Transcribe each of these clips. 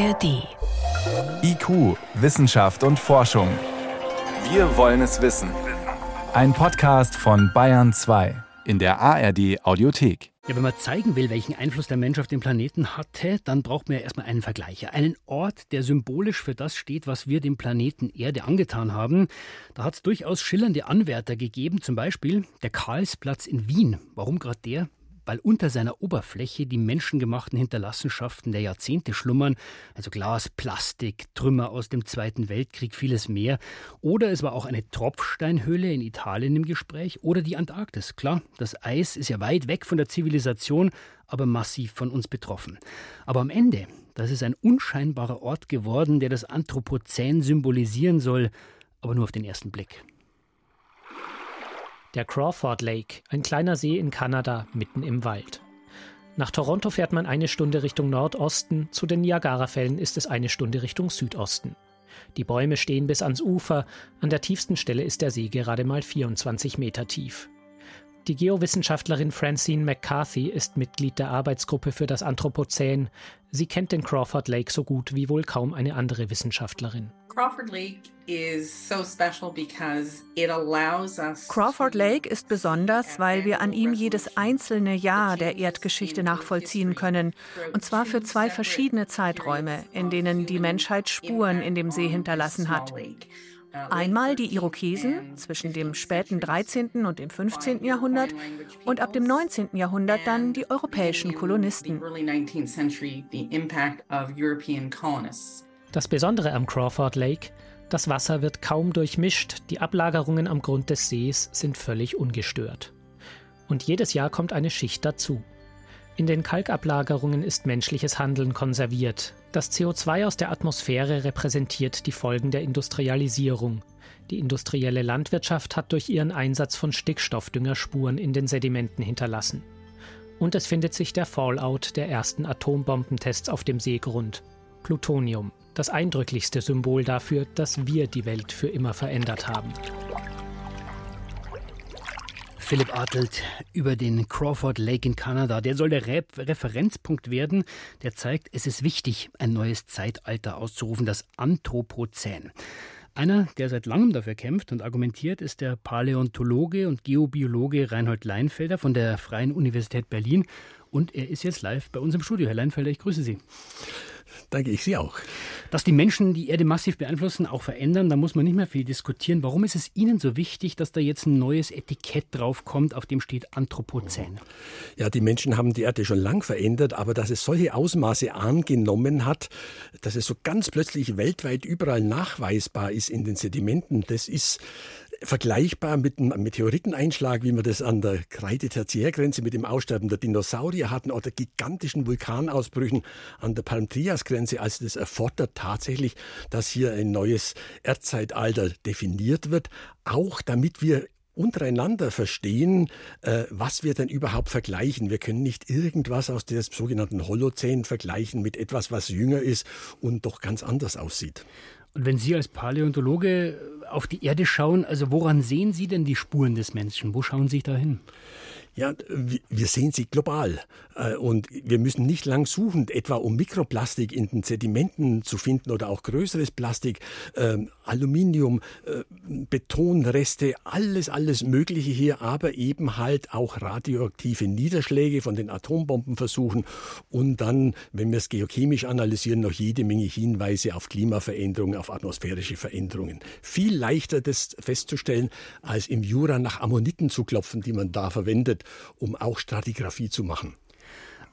ARD. IQ, Wissenschaft und Forschung. Wir wollen es wissen. Ein Podcast von Bayern 2 in der ARD Audiothek. Ja, wenn man zeigen will, welchen Einfluss der Mensch auf den Planeten hatte, dann braucht man ja erstmal einen Vergleicher. Einen Ort, der symbolisch für das steht, was wir dem Planeten Erde angetan haben. Da hat es durchaus schillernde Anwärter gegeben, zum Beispiel der Karlsplatz in Wien. Warum gerade der? Weil unter seiner Oberfläche die menschengemachten Hinterlassenschaften der Jahrzehnte schlummern, also Glas, Plastik, Trümmer aus dem Zweiten Weltkrieg, vieles mehr. Oder es war auch eine Tropfsteinhöhle in Italien im Gespräch oder die Antarktis. Klar, das Eis ist ja weit weg von der Zivilisation, aber massiv von uns betroffen. Aber am Ende, das ist ein unscheinbarer Ort geworden, der das Anthropozän symbolisieren soll, aber nur auf den ersten Blick. Der Crawford Lake, ein kleiner See in Kanada, mitten im Wald. Nach Toronto fährt man eine Stunde Richtung Nordosten, zu den Niagarafällen ist es eine Stunde Richtung Südosten. Die Bäume stehen bis ans Ufer, an der tiefsten Stelle ist der See gerade mal 24 Meter tief. Die Geowissenschaftlerin Francine McCarthy ist Mitglied der Arbeitsgruppe für das Anthropozän. Sie kennt den Crawford Lake so gut wie wohl kaum eine andere Wissenschaftlerin. Crawford Lake ist besonders, weil wir an ihm jedes einzelne Jahr der Erdgeschichte nachvollziehen können, und zwar für zwei verschiedene Zeiträume, in denen die Menschheit Spuren in dem See hinterlassen hat. Einmal die Irokesen zwischen dem späten 13. und dem 15. Jahrhundert und ab dem 19. Jahrhundert dann die europäischen Kolonisten. Das Besondere am Crawford Lake, das Wasser wird kaum durchmischt, die Ablagerungen am Grund des Sees sind völlig ungestört. Und jedes Jahr kommt eine Schicht dazu. In den Kalkablagerungen ist menschliches Handeln konserviert. Das CO2 aus der Atmosphäre repräsentiert die Folgen der Industrialisierung. Die industrielle Landwirtschaft hat durch ihren Einsatz von Stickstoffdünger Spuren in den Sedimenten hinterlassen. Und es findet sich der Fallout der ersten Atombombentests auf dem Seegrund. Plutonium, das eindrücklichste Symbol dafür, dass wir die Welt für immer verändert haben. Philipp Artelt über den Crawford Lake in Kanada. Der soll der Re Referenzpunkt werden, der zeigt, es ist wichtig, ein neues Zeitalter auszurufen, das Anthropozän. Einer, der seit langem dafür kämpft und argumentiert, ist der Paläontologe und Geobiologe Reinhold Leinfelder von der Freien Universität Berlin. Und er ist jetzt live bei uns im Studio. Herr Leinfelder, ich grüße Sie. Danke, ich Sie auch. Dass die Menschen die Erde massiv beeinflussen, auch verändern, da muss man nicht mehr viel diskutieren. Warum ist es Ihnen so wichtig, dass da jetzt ein neues Etikett draufkommt, auf dem steht Anthropozän? Ja, die Menschen haben die Erde schon lang verändert, aber dass es solche Ausmaße angenommen hat, dass es so ganz plötzlich weltweit überall nachweisbar ist in den Sedimenten, das ist vergleichbar mit einem Meteoriteneinschlag, wie wir das an der Kreide-Tertiärgrenze mit dem Aussterben der Dinosaurier hatten oder gigantischen Vulkanausbrüchen an der Palm-Trias-Grenze. Also das erfordert tatsächlich, dass hier ein neues Erdzeitalter definiert wird, auch damit wir untereinander verstehen, äh, was wir denn überhaupt vergleichen. Wir können nicht irgendwas aus dem sogenannten Holozän vergleichen mit etwas, was jünger ist und doch ganz anders aussieht. Und wenn Sie als Paläontologe auf die Erde schauen, also woran sehen Sie denn die Spuren des Menschen? Wo schauen Sie da hin? Ja, wir sehen sie global. Äh, und wir müssen nicht lang suchen, etwa um Mikroplastik in den Sedimenten zu finden oder auch größeres Plastik, ähm, Aluminium, äh, Betonreste, alles, alles Mögliche hier, aber eben halt auch radioaktive Niederschläge von den Atombombenversuchen und dann, wenn wir es geochemisch analysieren, noch jede Menge Hinweise auf Klimaveränderungen, auf atmosphärische Veränderungen. Viel leichter das festzustellen, als im Jura nach Ammoniten zu klopfen, die man da verwendet um auch Stratigraphie zu machen.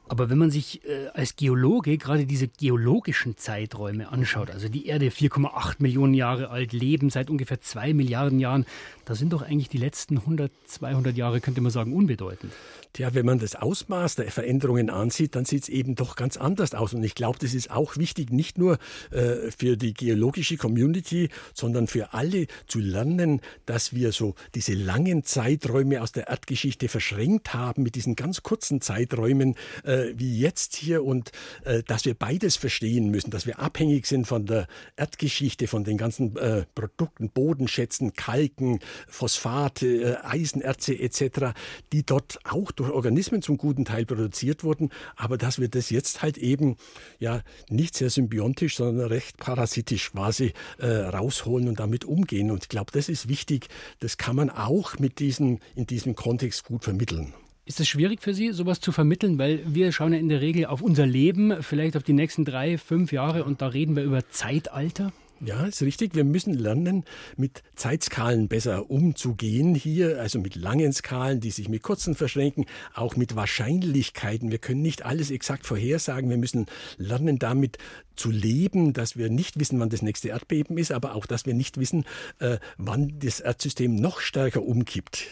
Aber wenn man sich äh, als Geologe gerade diese geologischen Zeiträume anschaut, also die Erde 4,8 Millionen Jahre alt, Leben seit ungefähr 2 Milliarden Jahren, da sind doch eigentlich die letzten 100, 200 Jahre, könnte man sagen, unbedeutend. Tja, wenn man das Ausmaß der Veränderungen ansieht, dann sieht es eben doch ganz anders aus. Und ich glaube, das ist auch wichtig, nicht nur äh, für die geologische Community, sondern für alle zu lernen, dass wir so diese langen Zeiträume aus der Erdgeschichte verschränkt haben mit diesen ganz kurzen Zeiträumen, äh, äh, wie jetzt hier und äh, dass wir beides verstehen müssen, dass wir abhängig sind von der Erdgeschichte, von den ganzen äh, Produkten, Bodenschätzen, Kalken, Phosphate, äh, Eisenerze etc., die dort auch durch Organismen zum guten Teil produziert wurden, aber dass wir das jetzt halt eben ja nicht sehr symbiontisch, sondern recht parasitisch quasi äh, rausholen und damit umgehen. Und ich glaube, das ist wichtig. Das kann man auch mit diesem, in diesem Kontext gut vermitteln. Ist es schwierig für Sie, sowas zu vermitteln? Weil wir schauen ja in der Regel auf unser Leben, vielleicht auf die nächsten drei, fünf Jahre und da reden wir über Zeitalter. Ja, ist richtig. Wir müssen lernen, mit Zeitskalen besser umzugehen hier, also mit langen Skalen, die sich mit kurzen verschränken, auch mit Wahrscheinlichkeiten. Wir können nicht alles exakt vorhersagen. Wir müssen lernen, damit zu leben, dass wir nicht wissen, wann das nächste Erdbeben ist, aber auch, dass wir nicht wissen, äh, wann das Erdsystem noch stärker umkippt.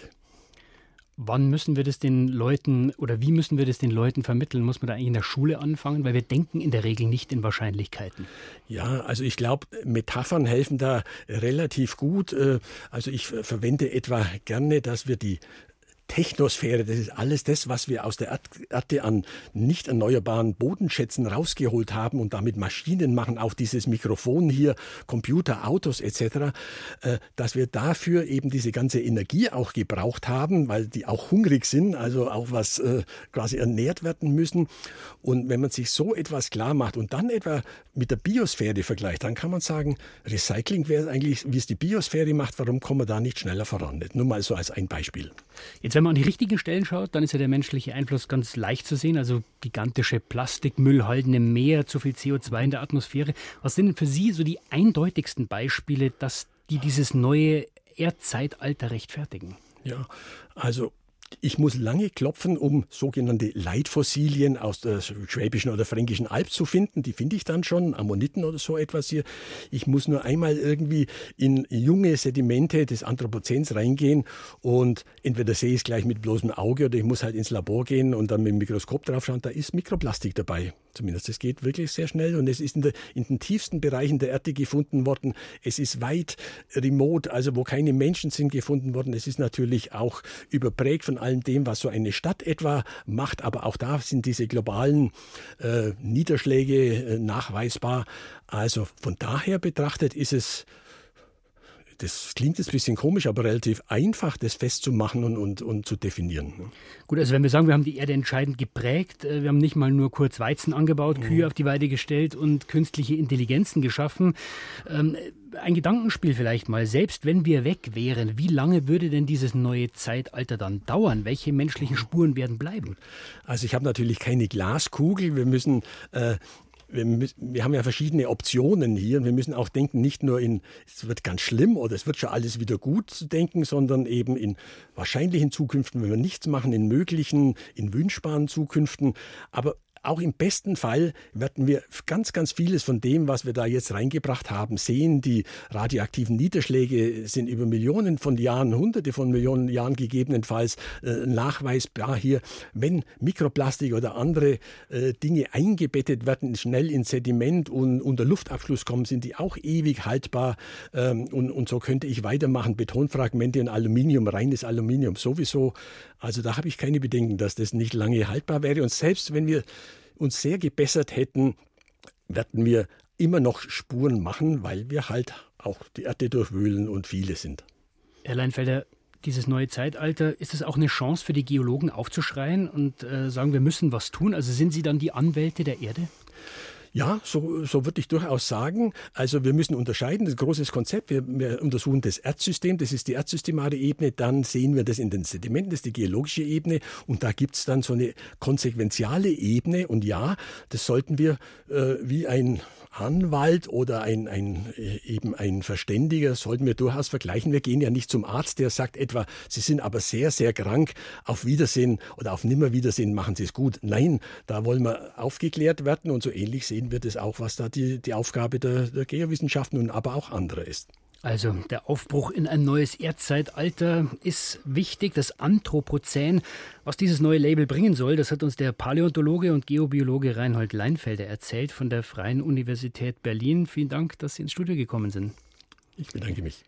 Wann müssen wir das den Leuten oder wie müssen wir das den Leuten vermitteln? Muss man da eigentlich in der Schule anfangen? Weil wir denken in der Regel nicht in Wahrscheinlichkeiten. Ja, also ich glaube, Metaphern helfen da relativ gut. Äh, also ich verwende etwa gerne, dass wir die Technosphäre, das ist alles das, was wir aus der Erde an nicht erneuerbaren Bodenschätzen rausgeholt haben und damit Maschinen machen, auch dieses Mikrofon hier, Computer, Autos etc., äh, dass wir dafür eben diese ganze Energie auch gebraucht haben, weil die auch hungrig sind, also auch was äh, quasi ernährt werden müssen. Und wenn man sich so etwas klar macht und dann etwa mit der Biosphäre vergleicht, dann kann man sagen, Recycling wäre eigentlich, wie es die Biosphäre macht, warum kommen wir da nicht schneller voran? Nur mal so als ein Beispiel. Jetzt wenn man an die richtigen Stellen schaut, dann ist ja der menschliche Einfluss ganz leicht zu sehen. Also gigantische Plastikmüllhalden im Meer, zu viel CO2 in der Atmosphäre. Was sind denn für Sie so die eindeutigsten Beispiele, dass die dieses neue Erdzeitalter rechtfertigen? Ja, also ich muss lange klopfen, um sogenannte Leitfossilien aus der schwäbischen oder fränkischen Alp zu finden. Die finde ich dann schon, Ammoniten oder so etwas hier. Ich muss nur einmal irgendwie in junge Sedimente des Anthropozäns reingehen und entweder sehe ich es gleich mit bloßem Auge oder ich muss halt ins Labor gehen und dann mit dem Mikroskop draufschauen. Da ist Mikroplastik dabei. Zumindest es geht wirklich sehr schnell und es ist in, der, in den tiefsten Bereichen der Erde gefunden worden. Es ist weit remote, also wo keine Menschen sind gefunden worden. Es ist natürlich auch überprägt von allem dem, was so eine Stadt etwa macht, aber auch da sind diese globalen äh, Niederschläge äh, nachweisbar. Also von daher betrachtet ist es das klingt jetzt ein bisschen komisch, aber relativ einfach, das festzumachen und, und, und zu definieren. Ne? Gut, also wenn wir sagen, wir haben die Erde entscheidend geprägt, äh, wir haben nicht mal nur kurz Weizen angebaut, Kühe mhm. auf die Weide gestellt und künstliche Intelligenzen geschaffen. Ähm, ein Gedankenspiel vielleicht mal, selbst wenn wir weg wären, wie lange würde denn dieses neue Zeitalter dann dauern? Welche menschlichen Spuren werden bleiben? Also ich habe natürlich keine Glaskugel. Wir müssen äh, wir, wir, haben ja verschiedene Optionen hier und wir müssen auch denken, nicht nur in, es wird ganz schlimm oder es wird schon alles wieder gut zu denken, sondern eben in wahrscheinlichen Zukünften, wenn wir nichts machen, in möglichen, in wünschbaren Zukünften. Aber auch im besten Fall werden wir ganz, ganz vieles von dem, was wir da jetzt reingebracht haben, sehen. Die radioaktiven Niederschläge sind über Millionen von Jahren, hunderte von Millionen Jahren gegebenenfalls äh, nachweisbar hier. Wenn Mikroplastik oder andere äh, Dinge eingebettet werden, schnell ins Sediment und unter Luftabschluss kommen, sind die auch ewig haltbar. Ähm, und, und so könnte ich weitermachen. Betonfragmente und Aluminium, reines Aluminium sowieso. Also da habe ich keine Bedenken, dass das nicht lange haltbar wäre. Und selbst wenn wir uns sehr gebessert hätten, werden wir immer noch Spuren machen, weil wir halt auch die Erde durchwühlen und viele sind. Herr Leinfelder, dieses neue Zeitalter, ist es auch eine Chance für die Geologen aufzuschreien und äh, sagen, wir müssen was tun? Also sind Sie dann die Anwälte der Erde? Ja, so, so würde ich durchaus sagen. Also wir müssen unterscheiden, das ist ein großes Konzept. Wir, wir untersuchen das Erdsystem, das ist die erdsystemare Ebene. Dann sehen wir das in den Sedimenten, das ist die geologische Ebene. Und da gibt es dann so eine konsequenziale Ebene. Und ja, das sollten wir äh, wie ein Anwalt oder ein, ein, äh, eben ein Verständiger sollten wir durchaus vergleichen. Wir gehen ja nicht zum Arzt, der sagt etwa, Sie sind aber sehr, sehr krank, auf Wiedersehen oder auf Nimmerwiedersehen machen Sie es gut. Nein, da wollen wir aufgeklärt werden und so ähnlich sehen wir das auch, was da die, die Aufgabe der, der Geowissenschaften und aber auch anderer ist. Also der Aufbruch in ein neues Erdzeitalter ist wichtig. Das Anthropozän, was dieses neue Label bringen soll, das hat uns der Paläontologe und Geobiologe Reinhold Leinfelder erzählt von der Freien Universität Berlin. Vielen Dank, dass Sie ins Studio gekommen sind. Ich bedanke mich.